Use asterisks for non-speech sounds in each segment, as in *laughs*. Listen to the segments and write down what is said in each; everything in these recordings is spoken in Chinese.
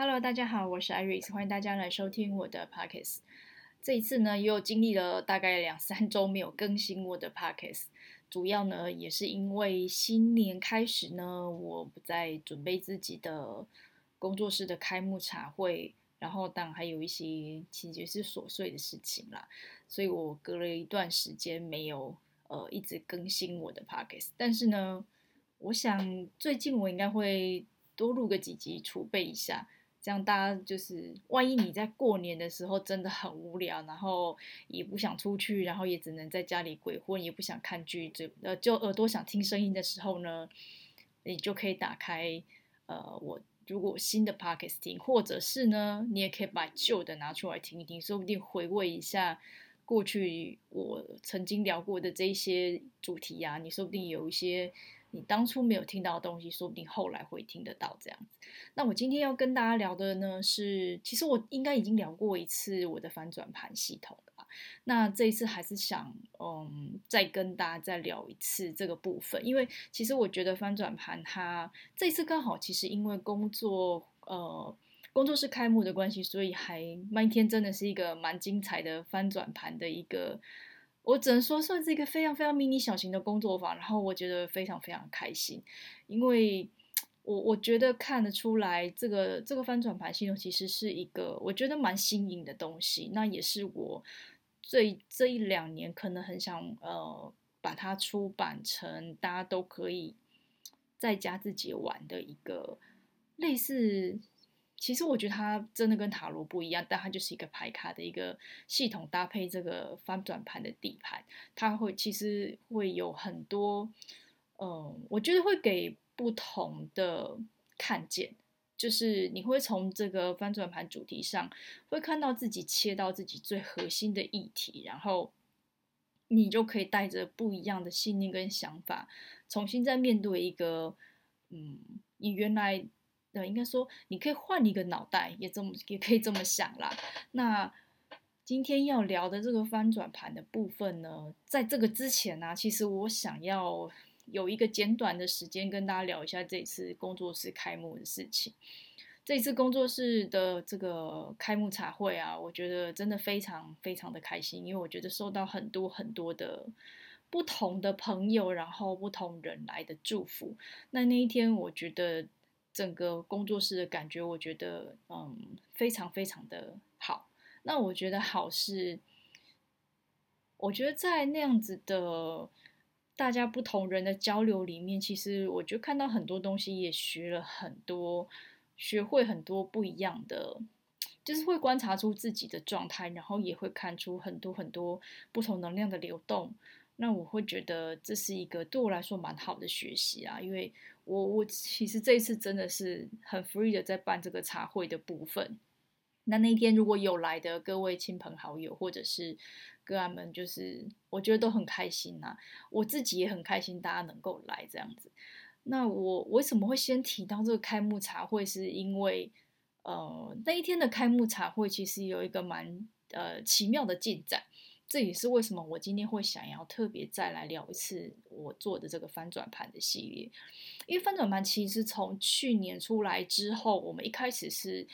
Hello，大家好，我是 Iris，欢迎大家来收听我的 Podcast。这一次呢，又经历了大概两三周没有更新我的 Podcast，主要呢也是因为新年开始呢，我不在准备自己的工作室的开幕茶会，然后当然还有一些其实是琐碎的事情啦，所以我隔了一段时间没有呃一直更新我的 Podcast，但是呢。我想最近我应该会多录个几集储备一下，这样大家就是万一你在过年的时候真的很无聊，然后也不想出去，然后也只能在家里鬼混，也不想看剧，就呃就耳朵想听声音的时候呢，你就可以打开呃我如果新的 podcast 听，或者是呢你也可以把旧的拿出来听一听，说不定回味一下过去我曾经聊过的这些主题呀、啊，你说不定有一些。你当初没有听到的东西，说不定后来会听得到这样子。那我今天要跟大家聊的呢，是其实我应该已经聊过一次我的翻转盘系统了。那这一次还是想，嗯，再跟大家再聊一次这个部分，因为其实我觉得翻转盘它这一次刚好，其实因为工作，呃，工作室开幕的关系，所以还那一天真的是一个蛮精彩的翻转盘的一个。我只能说，算是一个非常非常迷你小型的工作坊，然后我觉得非常非常开心，因为我我觉得看得出来，这个这个翻转盘系统其实是一个我觉得蛮新颖的东西，那也是我最这一两年可能很想呃把它出版成大家都可以在家自己玩的一个类似。其实我觉得它真的跟塔罗不一样，但它就是一个牌卡的一个系统搭配这个翻转盘的底盘，它会其实会有很多，嗯，我觉得会给不同的看见，就是你会从这个翻转盘主题上会看到自己切到自己最核心的议题，然后你就可以带着不一样的信念跟想法，重新再面对一个，嗯，你原来。应该说你可以换一个脑袋，也这么也可以这么想啦。那今天要聊的这个翻转盘的部分呢，在这个之前呢、其实我想要有一个简短的时间跟大家聊一下这次工作室开幕的事情。这次工作室的这个开幕茶会啊，我觉得真的非常非常的开心，因为我觉得收到很多很多的不同的朋友，然后不同人来的祝福。那那一天，我觉得。整个工作室的感觉，我觉得嗯非常非常的好。那我觉得好是，我觉得在那样子的大家不同人的交流里面，其实我就看到很多东西，也学了很多，学会很多不一样的，就是会观察出自己的状态，然后也会看出很多很多不同能量的流动。那我会觉得这是一个对我来说蛮好的学习啊，因为我我其实这一次真的是很 free 的在办这个茶会的部分。那那一天如果有来的各位亲朋好友或者是个案们，就是我觉得都很开心呐、我自己也很开心大家能够来这样子。那我为什么会先提到这个开幕茶会？是因为呃那一天的开幕茶会其实有一个蛮呃奇妙的进展。这也是为什么我今天会想要特别再来聊一次我做的这个翻转盘的系列，因为翻转盘其实从去年出来之后，我们一开始是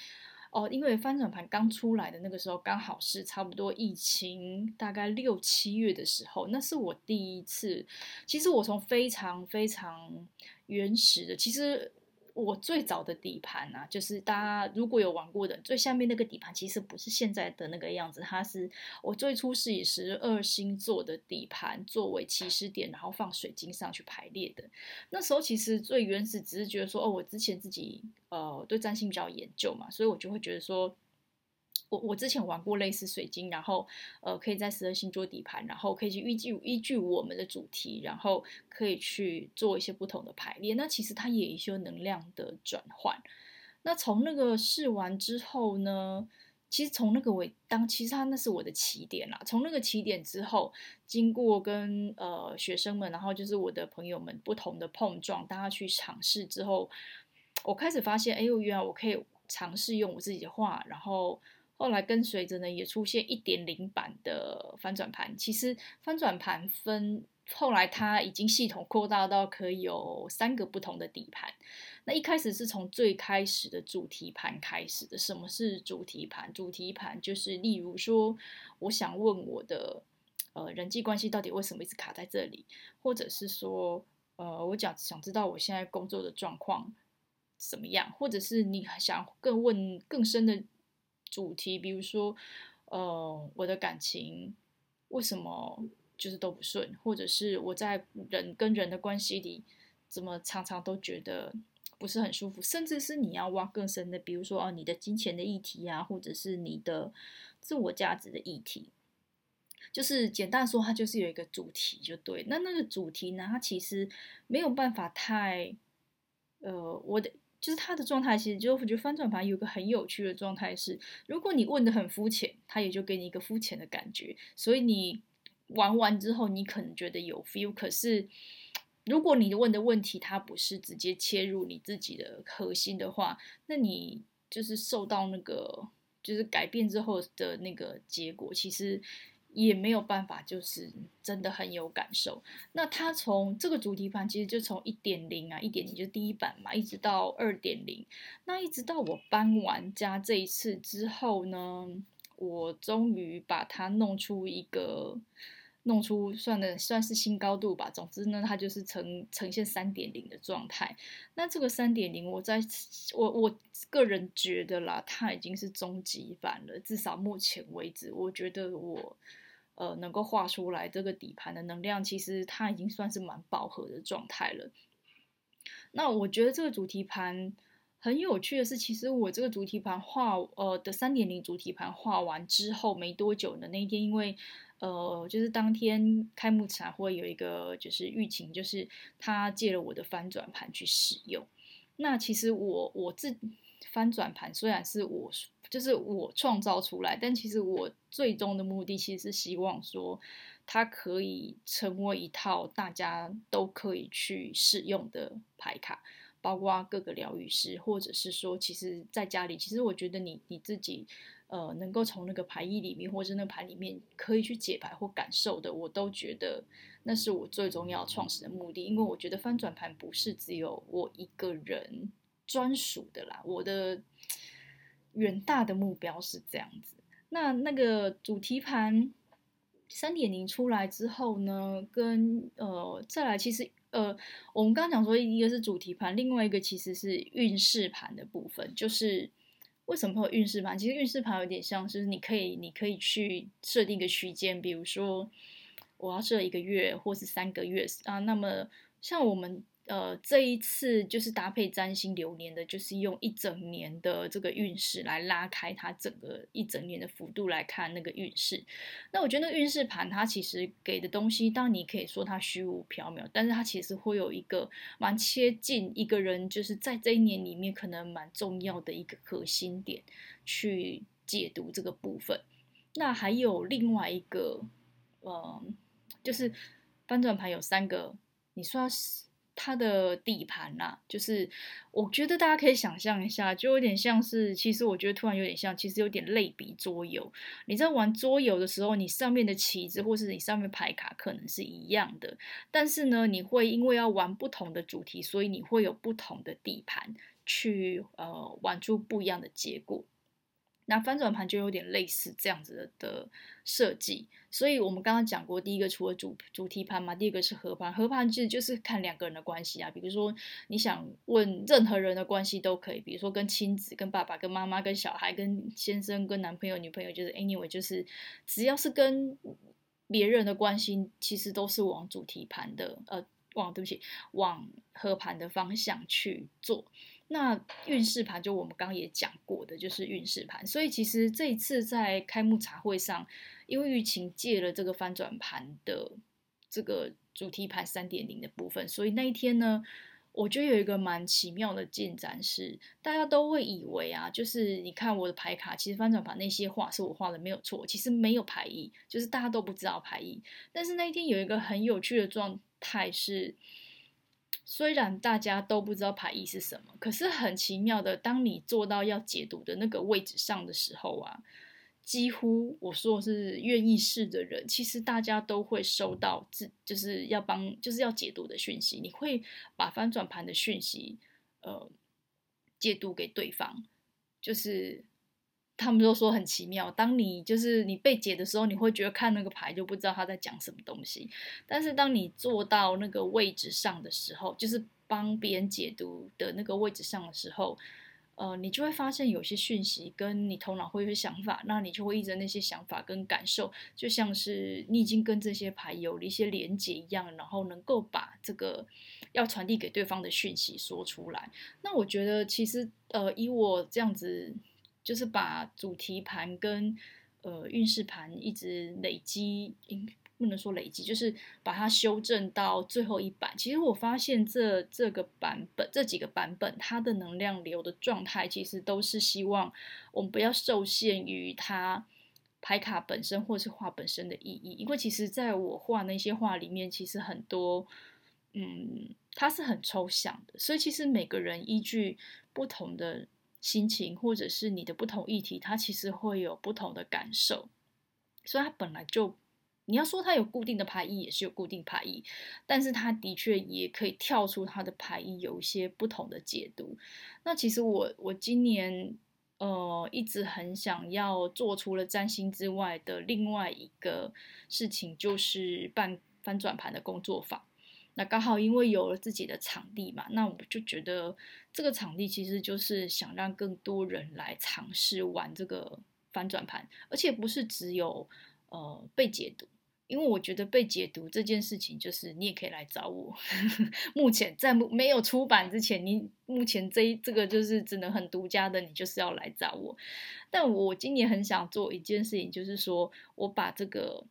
哦，因为翻转盘刚出来的那个时候，刚好是差不多疫情大概六七月的时候，那是我第一次。其实我从非常非常原始的，其实。我最早的底盘啊，就是大家如果有玩过的，最下面那个底盘其实不是现在的那个样子，它是我最初是以十二星座的底盘作为起始点，然后放水晶上去排列的。那时候其实最原始只是觉得说，哦，我之前自己呃对占星比较研究嘛，所以我就会觉得说。我我之前玩过类似水晶，然后呃可以在十二星座底盘，然后可以去依据依据我们的主题，然后可以去做一些不同的排列。那其实它也有一些能量的转换。那从那个试完之后呢，其实从那个尾当，其实它那是我的起点啦。从那个起点之后，经过跟呃学生们，然后就是我的朋友们不同的碰撞，大家去尝试之后，我开始发现，哎呦，原来我可以尝试用我自己的话，然后。后来跟随着呢，也出现一点零版的翻转盘。其实翻转盘分后来它已经系统扩大到可以有三个不同的底盘。那一开始是从最开始的主题盘开始的。什么是主题盘？主题盘就是例如说，我想问我的呃人际关系到底为什么一直卡在这里，或者是说呃我想想知道我现在工作的状况怎么样，或者是你想更问更深的主题，比如说呃我的感情为什么？就是都不顺，或者是我在人跟人的关系里，怎么常常都觉得不是很舒服，甚至是你要挖更深的，比如说哦，你的金钱的议题啊，或者是你的自我价值的议题，就是简单说，它就是有一个主题就对。那那个主题呢，它其实没有办法太，呃，我的就是它的状态，其实就我觉得翻转盘有个很有趣的状态是，如果你问得很肤浅，它也就给你一个肤浅的感觉，所以你。玩完之后，你可能觉得有 feel，可是如果你问的问题它不是直接切入你自己的核心的话，那你就是受到那个就是改变之后的那个结果，其实也没有办法，就是真的很有感受。那它从这个主题盘其实就从一点零啊，一点零就第一版嘛，一直到二点零，那一直到我搬完家这一次之后呢，我终于把它弄出一个。弄出算的算是新高度吧。总之呢，它就是呈呈现三点零的状态。那这个三点零，我在我我个人觉得啦，它已经是终极版了。至少目前为止，我觉得我呃能够画出来这个底盘的能量，其实它已经算是蛮饱和的状态了。那我觉得这个主题盘很有趣的是，其实我这个主题盘画呃的三点零主题盘画完之后没多久的那一天，因为呃，就是当天开幕茶会有一个就是玉琴，就是他借了我的翻转盘去使用。那其实我我自翻转盘虽然是我就是我创造出来，但其实我最终的目的其实是希望说它可以成为一套大家都可以去使用的牌卡，包括各个疗愈师，或者是说，其实在家里，其实我觉得你你自己。呃，能够从那个牌意里面，或者是那牌里面，可以去解牌或感受的，我都觉得那是我最重要创始的目的。因为我觉得翻转盘不是只有我一个人专属的啦，我的远大的目标是这样子。那那个主题盘三点零出来之后呢，跟呃再来，其实呃我们刚刚讲说一个是主题盘，另外一个其实是运势盘的部分，就是。为什么会有运势盘？其实运势盘有点像是你可以，你可以去设定一个区间，比如说我要设一个月或是三个月啊。那么像我们。呃，这一次就是搭配占星流年的，就是用一整年的这个运势来拉开它整个一整年的幅度来看那个运势。那我觉得那个运势盘它其实给的东西，当然你可以说它虚无缥缈，但是它其实会有一个蛮切近一个人，就是在这一年里面可能蛮重要的一个核心点去解读这个部分。那还有另外一个，呃，就是翻转盘有三个，你说是。它的底盘啦，就是我觉得大家可以想象一下，就有点像是，其实我觉得突然有点像，其实有点类比桌游。你在玩桌游的时候，你上面的棋子或是你上面牌卡可能是一样的，但是呢，你会因为要玩不同的主题，所以你会有不同的底盘去呃玩出不一样的结果。那翻转盘就有点类似这样子的设计，所以我们刚刚讲过，第一个除了主主题盘嘛，第二个是合盘，合盘其实就是看两个人的关系啊，比如说你想问任何人的关系都可以，比如说跟亲子、跟爸爸、跟妈妈、跟小孩、跟先生、跟男朋友、女朋友，就是 anyway，就是只要是跟别人的关系，其实都是往主题盘的，呃，往对不起，往合盘的方向去做。那运势盘就我们刚也讲过的，就是运势盘。所以其实这一次在开幕茶会上，因为玉琴借了这个翻转盘的这个主题盘三点零的部分，所以那一天呢，我觉得有一个蛮奇妙的进展是，大家都会以为啊，就是你看我的牌卡，其实翻转盘那些画是我画的没有错，其实没有牌意，就是大家都不知道牌意。但是那一天有一个很有趣的状态是。虽然大家都不知道牌意是什么，可是很奇妙的，当你做到要解读的那个位置上的时候啊，几乎我说是愿意试的人，其实大家都会收到自就是要帮就是要解读的讯息，你会把翻转盘的讯息呃解读给对方，就是。他们都说很奇妙。当你就是你被解的时候，你会觉得看那个牌就不知道他在讲什么东西。但是当你坐到那个位置上的时候，就是帮别人解读的那个位置上的时候，呃，你就会发现有些讯息跟你头脑会有些想法，那你就会依着那些想法跟感受，就像是你已经跟这些牌有了一些连接一样，然后能够把这个要传递给对方的讯息说出来。那我觉得其实呃，以我这样子。就是把主题盘跟呃运势盘一直累积，应不能说累积，就是把它修正到最后一版。其实我发现这这个版本这几个版本，它的能量流的状态，其实都是希望我们不要受限于它牌卡本身或是画本身的意义。因为其实在我画那些画里面，其实很多嗯，它是很抽象的，所以其实每个人依据不同的。心情，或者是你的不同议题，它其实会有不同的感受，所以它本来就，你要说它有固定的牌意，也是有固定牌意，但是它的确也可以跳出它的牌意，有一些不同的解读。那其实我我今年呃一直很想要做，除了占星之外的另外一个事情，就是办翻转盘的工作坊。那刚好因为有了自己的场地嘛，那我就觉得这个场地其实就是想让更多人来尝试玩这个翻转盘，而且不是只有呃被解读，因为我觉得被解读这件事情就是你也可以来找我。*laughs* 目前在没有出版之前，你目前这一这个就是只能很独家的，你就是要来找我。但我今年很想做一件事情，就是说我把这个。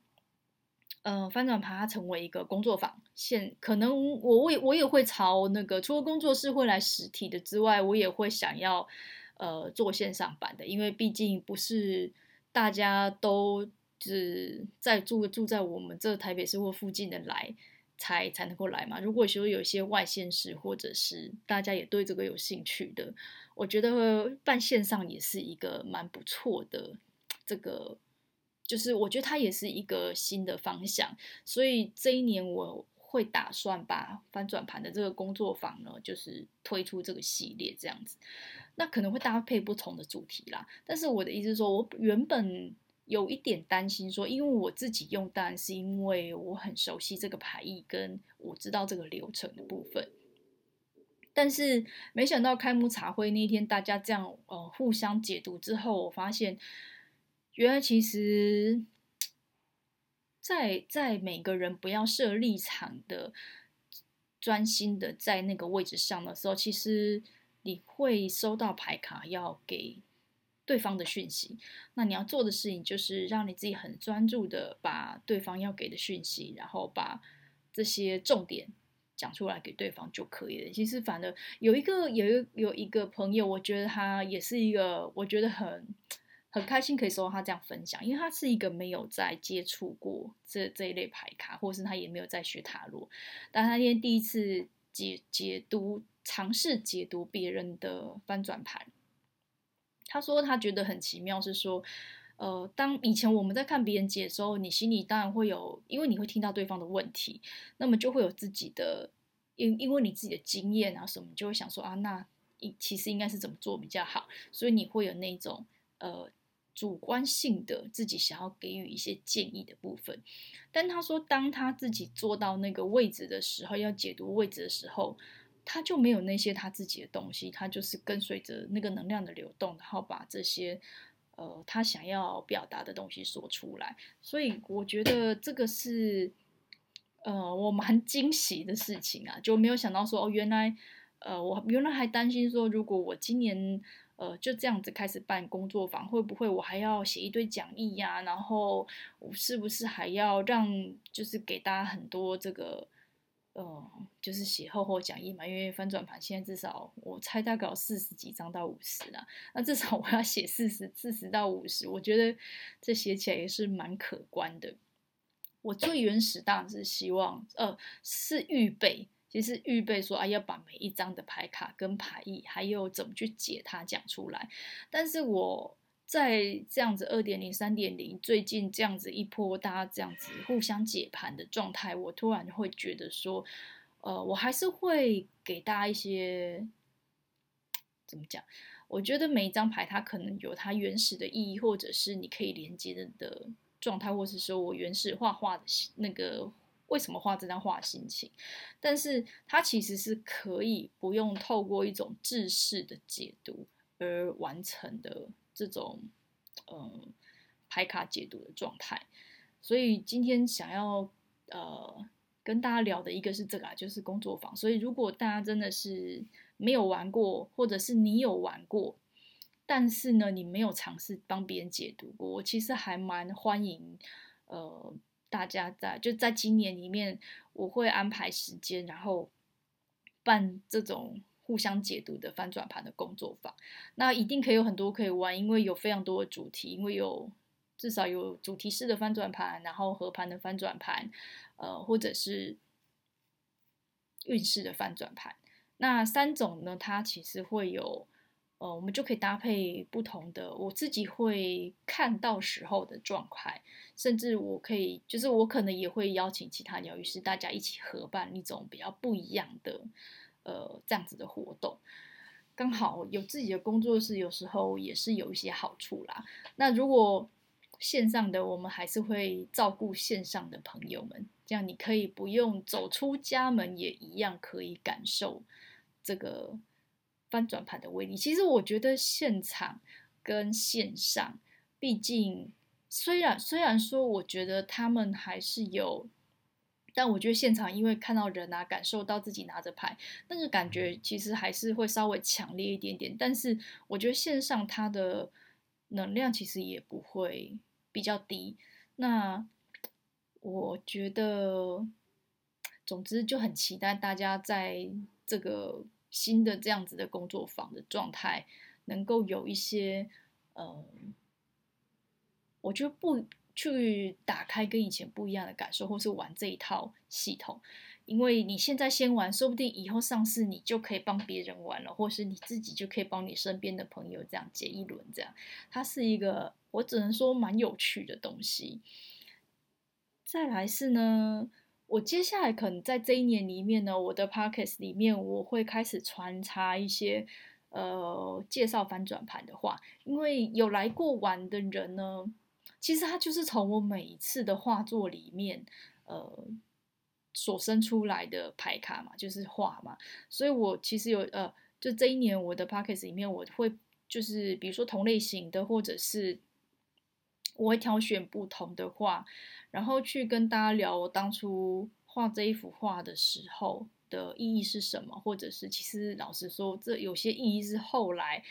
呃，翻转盘它成为一个工作坊，现可能我也我也会朝那个，除了工作室会来实体的之外，我也会想要呃做线上版的，因为毕竟不是大家都只在住住在我们这台北市或附近的来才才能够来嘛。如果说有一些外县市或者是大家也对这个有兴趣的，我觉得办线上也是一个蛮不错的这个。就是我觉得它也是一个新的方向，所以这一年我会打算把翻转盘的这个工作坊呢，就是推出这个系列这样子。那可能会搭配不同的主题啦，但是我的意思是说，我原本有一点担心说，因为我自己用，当然是因为我很熟悉这个牌意，跟我知道这个流程的部分。但是没想到开幕茶会那天，大家这样呃互相解读之后，我发现。原来其实在，在每个人不要设立场的专心的在那个位置上的时候，其实你会收到牌卡要给对方的讯息。那你要做的事情就是让你自己很专注的把对方要给的讯息，然后把这些重点讲出来给对方就可以了。其实，反正有一个有一有一个朋友，我觉得他也是一个，我觉得很。很开心可以收到他这样分享，因为他是一个没有在接触过这这一类牌卡，或者是他也没有在学塔罗，但他今天第一次解解读，尝试解读别人的翻转盘。他说他觉得很奇妙，是说，呃，当以前我们在看别人解的时候，你心里当然会有，因为你会听到对方的问题，那么就会有自己的，因因为你自己的经验啊什么，就会想说啊，那其实应该是怎么做比较好，所以你会有那种呃。主观性的自己想要给予一些建议的部分，但他说，当他自己坐到那个位置的时候，要解读位置的时候，他就没有那些他自己的东西，他就是跟随着那个能量的流动，然后把这些呃他想要表达的东西说出来。所以我觉得这个是呃我蛮 *laughs* 惊喜的事情啊，就没有想到说哦，原来呃我原来还担心说，如果我今年。呃，就这样子开始办工作坊，会不会我还要写一堆讲义呀？然后我是不是还要让，就是给大家很多这个，呃，就是写厚厚讲义嘛？因为翻转盘现在至少我猜大概有四十几张到五十啦，那至少我要写四十四十到五十，我觉得这写起来也是蛮可观的。我最原始当然是希望，呃，是预备。其实预备说啊，要把每一张的牌卡跟牌意，还有怎么去解它讲出来。但是我在这样子二点零、三点零，最近这样子一波，大家这样子互相解盘的状态，我突然会觉得说，呃，我还是会给大家一些怎么讲？我觉得每一张牌它可能有它原始的意义，或者是你可以连接的的状态，或是说我原始画画的那个为什么画这张画心情，但是它其实是可以不用透过一种制式的解读。而完成的这种嗯牌卡解读的状态，所以今天想要呃跟大家聊的一个是这个啊，就是工作坊。所以如果大家真的是没有玩过，或者是你有玩过，但是呢你没有尝试帮别人解读过，我其实还蛮欢迎呃大家在就在今年里面，我会安排时间，然后办这种。互相解读的翻转盘的工作坊，那一定可以有很多可以玩，因为有非常多的主题，因为有至少有主题式的翻转盘，然后合盘的翻转盘，呃，或者是运势的翻转盘。那三种呢，它其实会有，呃，我们就可以搭配不同的，我自己会看到时候的状态，甚至我可以，就是我可能也会邀请其他疗愈师，大家一起合办一种比较不一样的。呃，这样子的活动，刚好有自己的工作室，有时候也是有一些好处啦。那如果线上的，我们还是会照顾线上的朋友们，这样你可以不用走出家门，也一样可以感受这个翻转盘的威力。其实我觉得现场跟线上，毕竟虽然虽然说，我觉得他们还是有。但我觉得现场，因为看到人啊，感受到自己拿着牌，那个感觉其实还是会稍微强烈一点点。但是我觉得线上它的能量其实也不会比较低。那我觉得，总之就很期待大家在这个新的这样子的工作坊的状态，能够有一些，嗯，我觉得不。去打开跟以前不一样的感受，或是玩这一套系统，因为你现在先玩，说不定以后上市你就可以帮别人玩了，或是你自己就可以帮你身边的朋友这样解一轮，这样它是一个我只能说蛮有趣的东西。再来是呢，我接下来可能在这一年里面呢，我的 Podcast 里面我会开始穿插一些呃介绍翻转盘的话，因为有来过玩的人呢。其实他就是从我每一次的画作里面，呃，所生出来的牌卡嘛，就是画嘛。所以我其实有呃，就这一年我的 Podcast 里面，我会就是比如说同类型的，或者是我会挑选不同的画，然后去跟大家聊我当初画这一幅画的时候的意义是什么，或者是其实老实说，这有些意义是后来。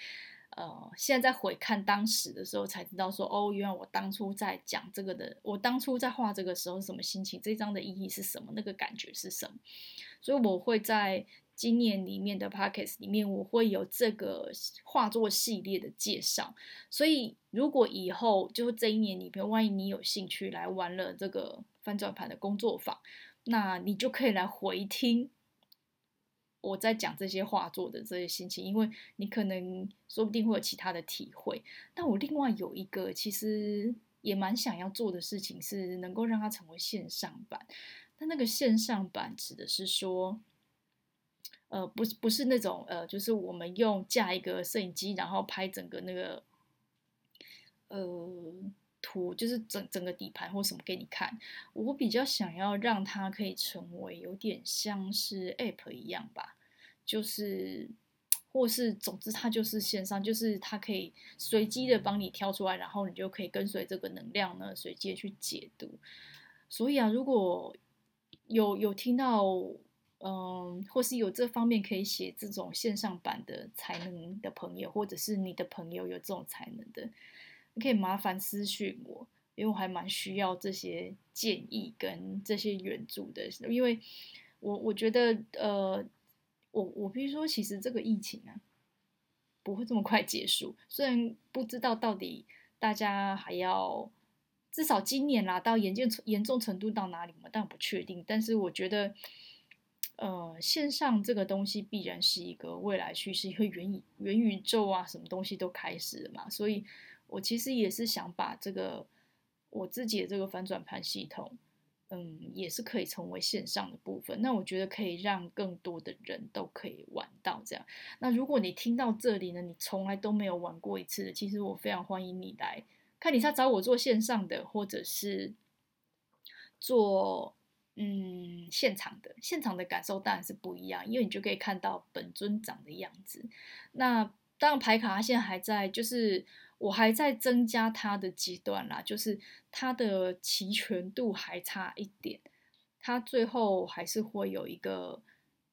呃，现在在回看当时的时候，才知道说，哦，原来我当初在讲这个的，我当初在画这个时候是什么心情，这张的意义是什么，那个感觉是什么。所以我会在今年里面的 Podcast 里面，我会有这个画作系列的介绍。所以如果以后就这一年里面，万一你有兴趣来玩了这个翻转盘的工作坊，那你就可以来回听。我在讲这些画作的这些心情，因为你可能说不定会有其他的体会。但我另外有一个其实也蛮想要做的事情，是能够让它成为线上版。但那个线上版指的是说，呃，不是不是那种呃，就是我们用架一个摄影机，然后拍整个那个呃图，就是整整个底盘或什么给你看。我比较想要让它可以成为有点像是 App 一样吧。就是，或是总之，它就是线上，就是它可以随机的帮你挑出来，然后你就可以跟随这个能量呢，随机的去解读。所以啊，如果有有听到，嗯，或是有这方面可以写这种线上版的才能的朋友，或者是你的朋友有这种才能的，你可以麻烦私讯我，因为我还蛮需要这些建议跟这些援助的，因为我我觉得，呃。我我比如说，其实这个疫情啊，不会这么快结束。虽然不知道到底大家还要至少今年啦，到严重严重程度到哪里嘛，但我不确定。但是我觉得，呃，线上这个东西必然是一个未来趋势，因为元元宇宙啊，什么东西都开始了嘛。所以我其实也是想把这个我自己的这个反转盘系统，嗯，也是可以成为线上的部分。那我觉得可以让更多的人都可以玩到这样。那如果你听到这里呢，你从来都没有玩过一次的，其实我非常欢迎你来看，你是要找我做线上的，或者是做。嗯，现场的现场的感受当然是不一样，因为你就可以看到本尊长的样子。那当然牌卡它现在还在，就是我还在增加它的阶段啦，就是它的齐全度还差一点，它最后还是会有一个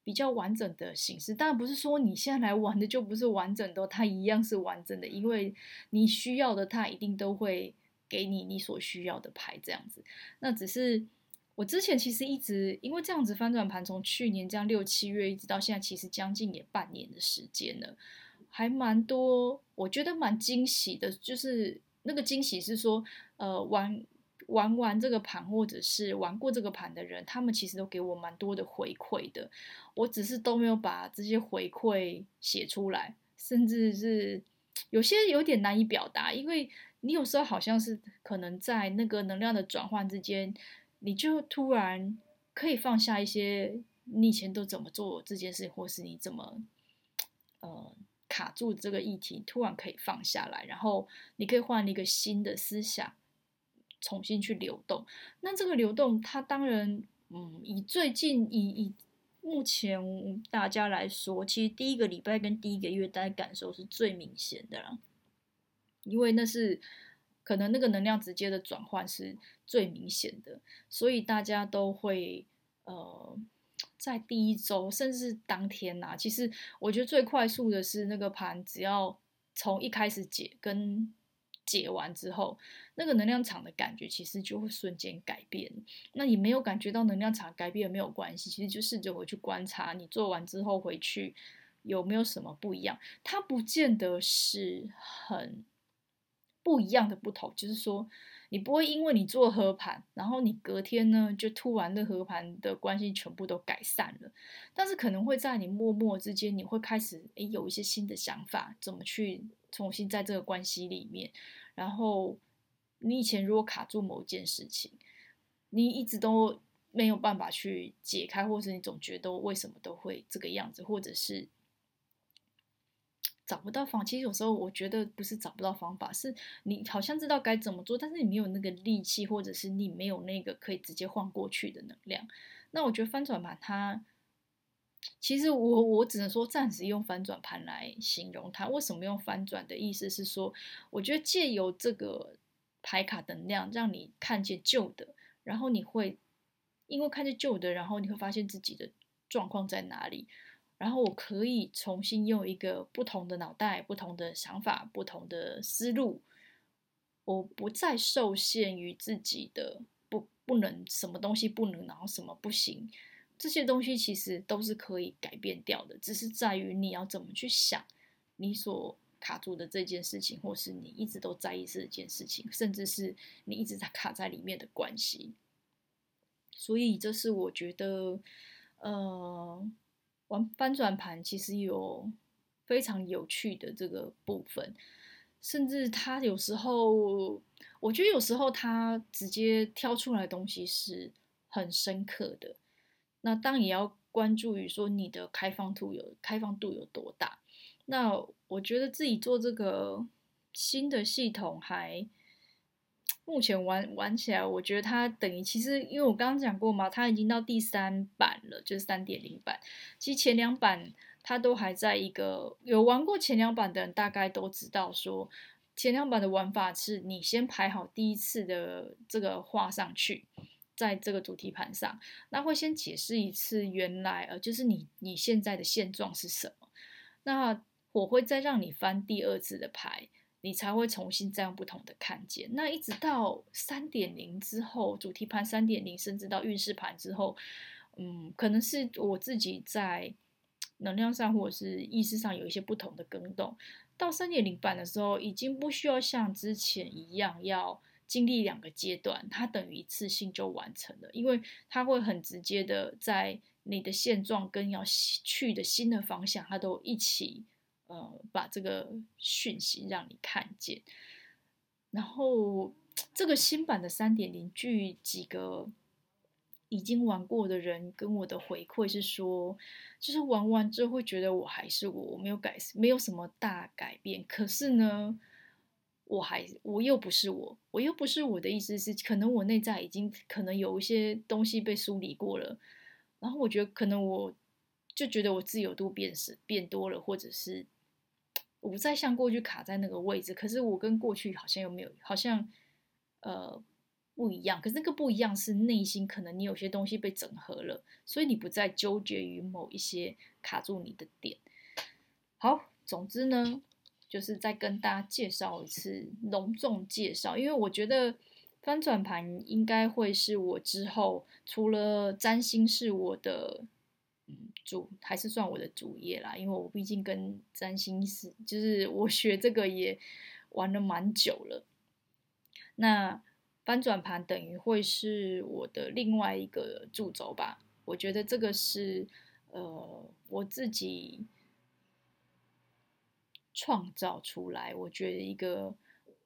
比较完整的形式。当然不是说你现在来玩的就不是完整的，它一样是完整的，因为你需要的它一定都会给你你所需要的牌这样子。那只是。我之前其实一直因为这样子翻转盘，从去年这样六七月一直到现在，其实将近也半年的时间了，还蛮多，我觉得蛮惊喜的。就是那个惊喜是说，呃，玩玩完这个盘或者是玩过这个盘的人，他们其实都给我蛮多的回馈的。我只是都没有把这些回馈写出来，甚至是有些有点难以表达，因为你有时候好像是可能在那个能量的转换之间。你就突然可以放下一些你以前都怎么做这件事，或是你怎么呃卡住这个议题，突然可以放下来，然后你可以换一个新的思想，重新去流动。那这个流动，它当然，嗯，以最近以以目前大家来说，其实第一个礼拜跟第一个月，大家感受是最明显的啦，因为那是。可能那个能量直接的转换是最明显的，所以大家都会呃，在第一周甚至是当天呐、其实我觉得最快速的是那个盘，只要从一开始解跟解完之后，那个能量场的感觉其实就会瞬间改变。那你没有感觉到能量场改变没有关系，其实就试着回去观察，你做完之后回去有没有什么不一样，它不见得是很。不一样的不同，就是说，你不会因为你做合盘，然后你隔天呢就突然的合盘的关系全部都改善了，但是可能会在你默默之间，你会开始诶有一些新的想法，怎么去重新在这个关系里面，然后你以前如果卡住某件事情，你一直都没有办法去解开，或是你总觉得为什么都会这个样子，或者是。找不到方，其实有时候我觉得不是找不到方法，是你好像知道该怎么做，但是你没有那个力气，或者是你没有那个可以直接换过去的能量。那我觉得翻转盘它，其实我我只能说暂时用翻转盘来形容它。为什么用翻转的意思是说，我觉得借由这个牌卡能量，让你看见旧的，然后你会因为看见旧的，然后你会发现自己的状况在哪里。然后我可以重新用一个不同的脑袋、不同的想法、不同的思路，我不再受限于自己的不不能什么东西不能，然后什么不行，这些东西其实都是可以改变掉的，只是在于你要怎么去想你所卡住的这件事情，或是你一直都在意这件事情，甚至是你一直在卡在里面的关系。所以这是我觉得，呃。玩翻转盘其实有非常有趣的这个部分，甚至他有时候，我觉得有时候他直接挑出来的东西是很深刻的。那当然也要关注于说你的开放度有开放度有多大。那我觉得自己做这个新的系统还。目前玩玩起来，我觉得它等于其实，因为我刚刚讲过嘛，它已经到第三版了，就是三点零版。其实前两版它都还在一个有玩过前两版的人，大概都知道说，前两版的玩法是你先排好第一次的这个画上去，在这个主题盘上，那会先解释一次原来呃，就是你你现在的现状是什么，那我会再让你翻第二次的牌。你才会重新再用不同的看见。那一直到三点零之后，主题盘三点零，甚至到运势盘之后，嗯，可能是我自己在能量上或者是意识上有一些不同的更动。到三点零版的时候，已经不需要像之前一样要经历两个阶段，它等于一次性就完成了，因为它会很直接的在你的现状跟要去的新的方向，它都一起。呃，把这个讯息让你看见。然后这个新版的三点零，据几个已经玩过的人跟我的回馈是说，就是玩完之后会觉得我还是我，我没有改，没有什么大改变。可是呢，我还我又不是我，我又不是我的意思是，可能我内在已经可能有一些东西被梳理过了，然后我觉得可能我就觉得我自由度变是变多了，或者是。我不再像过去卡在那个位置，可是我跟过去好像又没有，好像呃不一样。可是那个不一样是内心可能你有些东西被整合了，所以你不再纠结于某一些卡住你的点。好，总之呢，就是再跟大家介绍一次，隆重介绍，因为我觉得翻转盘应该会是我之后除了占星是我的。主还是算我的主业啦，因为我毕竟跟占星师，就是我学这个也玩了蛮久了。那翻转盘等于会是我的另外一个主轴吧？我觉得这个是呃我自己创造出来，我觉得一个。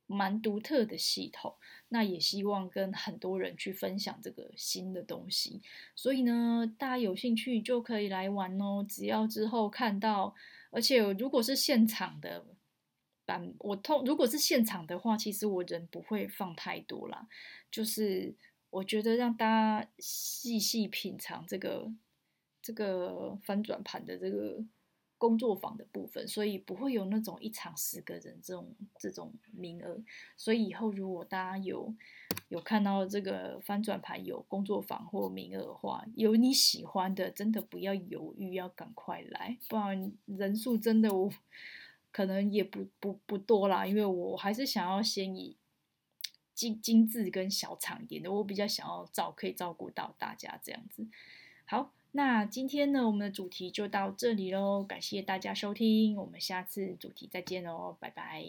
蛮独特的系统，那也希望跟很多人去分享这个新的东西。所以呢，大家有兴趣就可以来玩哦。只要之后看到，而且如果是现场的版，我通如果是现场的话，其实我人不会放太多啦。就是我觉得让大家细细品尝这个这个翻转盘的这个。工作坊的部分，所以不会有那种一场十个人这种这种名额。所以以后如果大家有有看到这个翻转盘有工作坊或名额的话，有你喜欢的，真的不要犹豫，要赶快来，不然人数真的我可能也不不不多啦。因为我还是想要先以精精致跟小场一点的，我比较想要照可以照顾到大家这样子。好。那今天呢，我们的主题就到这里喽，感谢大家收听，我们下次主题再见喽，拜拜。